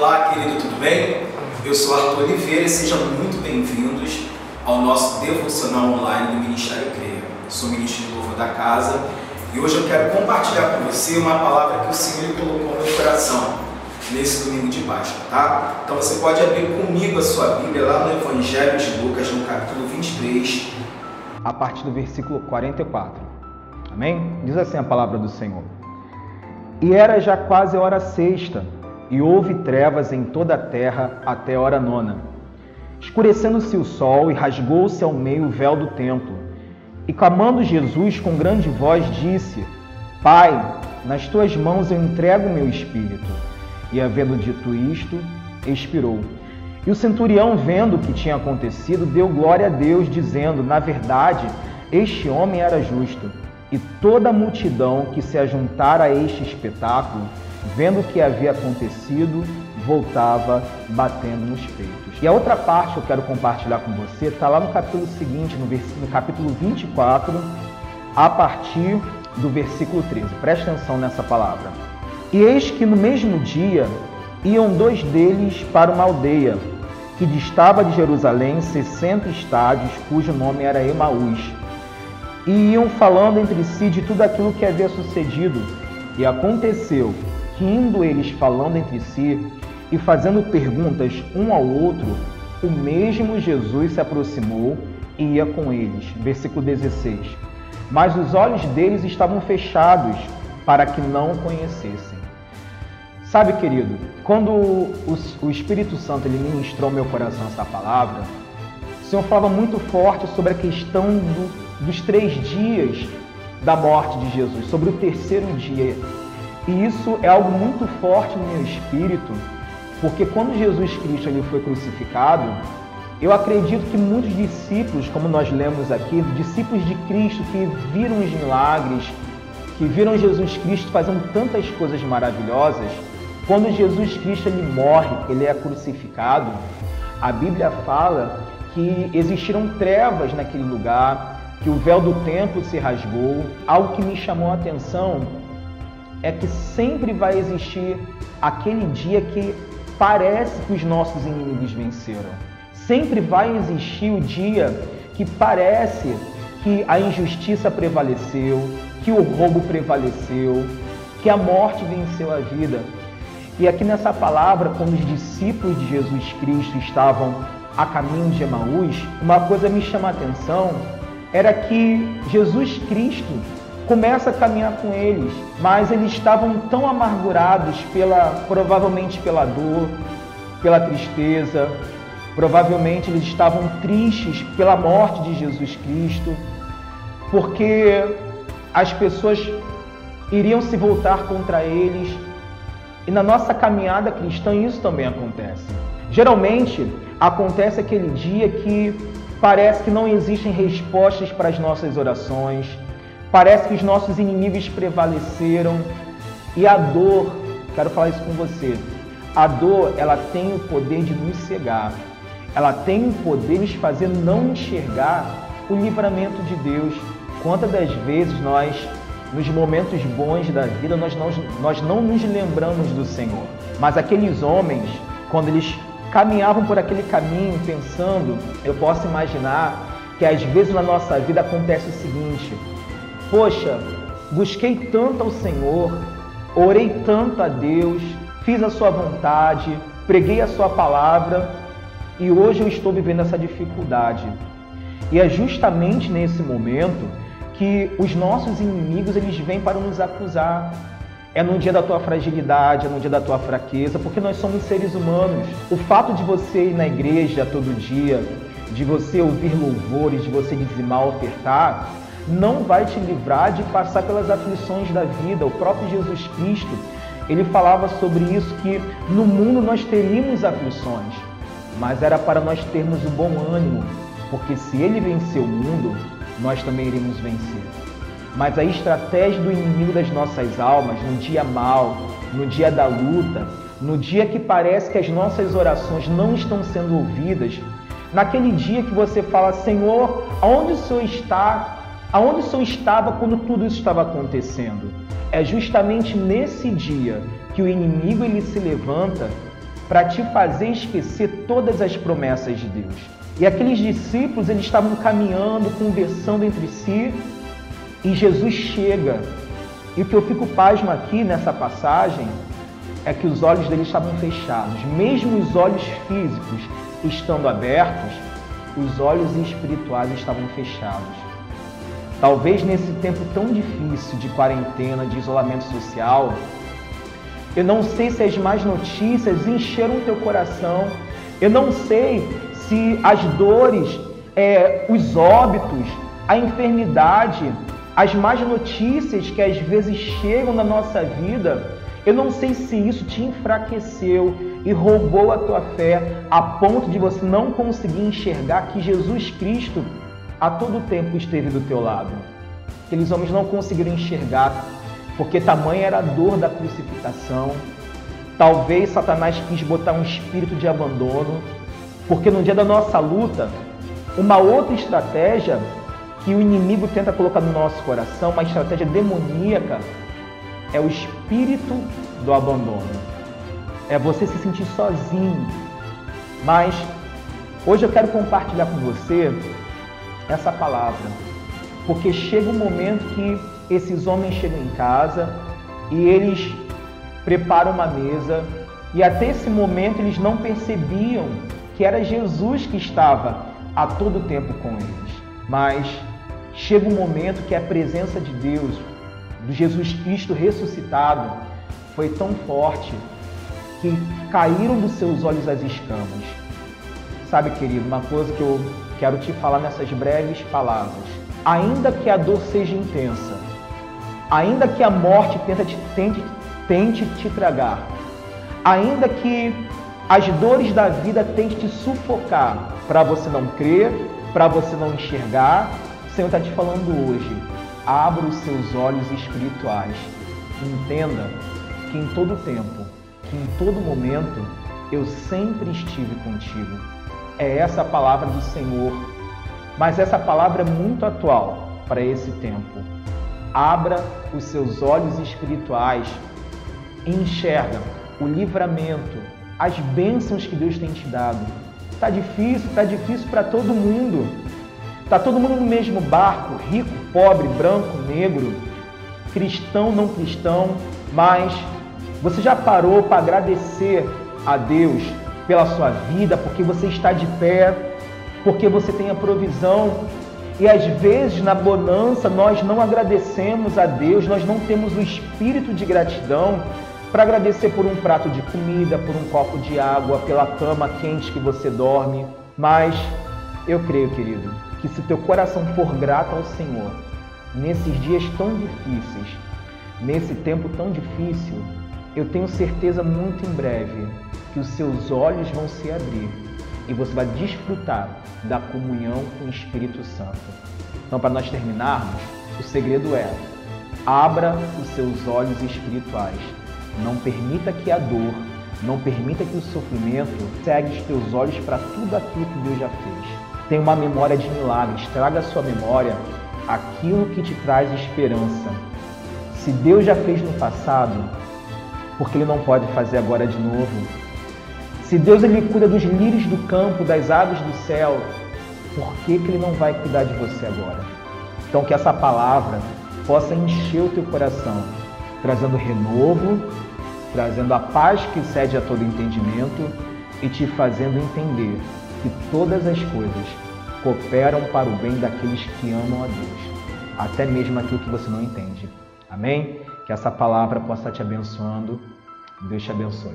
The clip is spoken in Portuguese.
Olá, querido, tudo bem? Eu sou Arthur Oliveira e sejam muito bem-vindos ao nosso devocional online do Ministério CREA. Sou ministro de louvor da casa e hoje eu quero compartilhar com você uma palavra que o Senhor colocou no meu coração nesse domingo de Páscoa, tá? Então você pode abrir comigo a sua Bíblia lá no Evangelho de Lucas, no capítulo 23, a partir do versículo 44. Amém? Diz assim a palavra do Senhor. E era já quase hora sexta, e houve trevas em toda a terra até a hora nona. Escurecendo-se o sol e rasgou-se ao meio o véu do templo. E clamando Jesus com grande voz, disse: Pai, nas tuas mãos eu entrego o meu espírito. E havendo dito isto, expirou. E o centurião, vendo o que tinha acontecido, deu glória a Deus, dizendo: Na verdade, este homem era justo. E toda a multidão que se ajuntara a este espetáculo, vendo o que havia acontecido, voltava batendo nos peitos. E a outra parte que eu quero compartilhar com você está lá no capítulo seguinte, no, no capítulo 24, a partir do versículo 13. Preste atenção nessa palavra. E eis que no mesmo dia iam dois deles para uma aldeia que distava de Jerusalém 60 estádios, cujo nome era Emaús e iam falando entre si de tudo aquilo que havia sucedido. E aconteceu que, indo eles falando entre si e fazendo perguntas um ao outro, o mesmo Jesus se aproximou e ia com eles. Versículo 16. Mas os olhos deles estavam fechados para que não conhecessem. Sabe, querido, quando o Espírito Santo ele ministrou meu coração essa palavra, o Senhor falava muito forte sobre a questão do dos três dias da morte de Jesus, sobre o terceiro dia. E isso é algo muito forte no meu espírito, porque quando Jesus Cristo ele foi crucificado, eu acredito que muitos discípulos, como nós lemos aqui, discípulos de Cristo que viram os milagres, que viram Jesus Cristo fazendo tantas coisas maravilhosas, quando Jesus Cristo ele morre, ele é crucificado, a Bíblia fala que existiram trevas naquele lugar, que o véu do templo se rasgou. Algo que me chamou a atenção é que sempre vai existir aquele dia que parece que os nossos inimigos venceram. Sempre vai existir o dia que parece que a injustiça prevaleceu, que o roubo prevaleceu, que a morte venceu a vida. E aqui nessa palavra, quando os discípulos de Jesus Cristo estavam a caminho de Emaús, uma coisa me chama a atenção era que Jesus Cristo começa a caminhar com eles, mas eles estavam tão amargurados pela provavelmente pela dor, pela tristeza, provavelmente eles estavam tristes pela morte de Jesus Cristo, porque as pessoas iriam se voltar contra eles. E na nossa caminhada cristã isso também acontece. Geralmente acontece aquele dia que Parece que não existem respostas para as nossas orações. Parece que os nossos inimigos prevaleceram. E a dor, quero falar isso com você. A dor, ela tem o poder de nos cegar. Ela tem o poder de nos fazer não enxergar o livramento de Deus. Quantas das vezes nós, nos momentos bons da vida, nós não, nós não nos lembramos do Senhor. Mas aqueles homens, quando eles caminhavam por aquele caminho pensando, eu posso imaginar que às vezes na nossa vida acontece o seguinte: poxa, busquei tanto ao Senhor, orei tanto a Deus, fiz a Sua vontade, preguei a Sua palavra e hoje eu estou vivendo essa dificuldade. E é justamente nesse momento que os nossos inimigos eles vêm para nos acusar, é no dia da tua fragilidade, é no dia da tua fraqueza, porque nós somos seres humanos. O fato de você ir na igreja todo dia, de você ouvir louvores, de você dizimar, ofertar, não vai te livrar de passar pelas aflições da vida. O próprio Jesus Cristo, ele falava sobre isso que no mundo nós teríamos aflições, mas era para nós termos o bom ânimo, porque se ele venceu o mundo, nós também iremos vencer. Mas a estratégia do inimigo das nossas almas, no dia mal, no dia da luta, no dia que parece que as nossas orações não estão sendo ouvidas, naquele dia que você fala, Senhor, aonde o Senhor está? Aonde o Senhor estava quando tudo isso estava acontecendo? É justamente nesse dia que o inimigo ele se levanta para te fazer esquecer todas as promessas de Deus. E aqueles discípulos, eles estavam caminhando, conversando entre si, e Jesus chega. E o que eu fico pasmo aqui nessa passagem é que os olhos dele estavam fechados. Mesmo os olhos físicos estando abertos, os olhos espirituais estavam fechados. Talvez nesse tempo tão difícil de quarentena, de isolamento social, eu não sei se as más notícias encheram o teu coração. Eu não sei se as dores, é, os óbitos, a enfermidade, as más notícias que às vezes chegam na nossa vida, eu não sei se isso te enfraqueceu e roubou a tua fé a ponto de você não conseguir enxergar que Jesus Cristo a todo tempo esteve do teu lado. Aqueles homens não conseguiram enxergar porque tamanha era a dor da crucificação. Talvez Satanás quis botar um espírito de abandono, porque no dia da nossa luta, uma outra estratégia que o inimigo tenta colocar no nosso coração, uma estratégia demoníaca, é o espírito do abandono. É você se sentir sozinho. Mas hoje eu quero compartilhar com você essa palavra, porque chega um momento que esses homens chegam em casa e eles preparam uma mesa e até esse momento eles não percebiam que era Jesus que estava a todo tempo com eles. Mas chega um momento que a presença de Deus, do Jesus Cristo ressuscitado foi tão forte que caíram dos seus olhos as escamas. Sabe, querido, uma coisa que eu quero te falar nessas breves palavras. Ainda que a dor seja intensa, ainda que a morte tente, tente, tente te tragar, ainda que as dores da vida tentem te sufocar para você não crer, para você não enxergar, o Senhor está te falando hoje abra os seus olhos espirituais. Entenda que em todo tempo, que em todo momento, eu sempre estive contigo. É essa palavra do Senhor. Mas essa palavra é muito atual para esse tempo. Abra os seus olhos espirituais e enxerga o livramento, as bênçãos que Deus tem te dado. Está difícil, está difícil para todo mundo. Está todo mundo no mesmo barco, rico, pobre, branco, negro, cristão, não cristão, mas você já parou para agradecer a Deus pela sua vida, porque você está de pé, porque você tem a provisão. E às vezes na bonança nós não agradecemos a Deus, nós não temos o espírito de gratidão para agradecer por um prato de comida, por um copo de água, pela cama quente que você dorme. Mas eu creio, querido, que se teu coração for grato ao Senhor, nesses dias tão difíceis, nesse tempo tão difícil, eu tenho certeza muito em breve que os seus olhos vão se abrir e você vai desfrutar da comunhão com o Espírito Santo. Então, para nós terminarmos, o segredo é: abra os seus olhos espirituais. Não permita que a dor, não permita que o sofrimento cegue os teus olhos para tudo aquilo que Deus já fez tem uma memória de milagres. Traga à sua memória aquilo que te traz esperança. Se Deus já fez no passado, porque Ele não pode fazer agora de novo? Se Deus ele cuida dos lírios do campo, das aves do céu, por que, que Ele não vai cuidar de você agora? Então que essa palavra possa encher o teu coração, trazendo renovo, trazendo a paz que excede a todo entendimento e te fazendo entender que todas as coisas cooperam para o bem daqueles que amam a Deus, até mesmo aquilo que você não entende. Amém? Que essa palavra possa te abençoando. Deus te abençoe.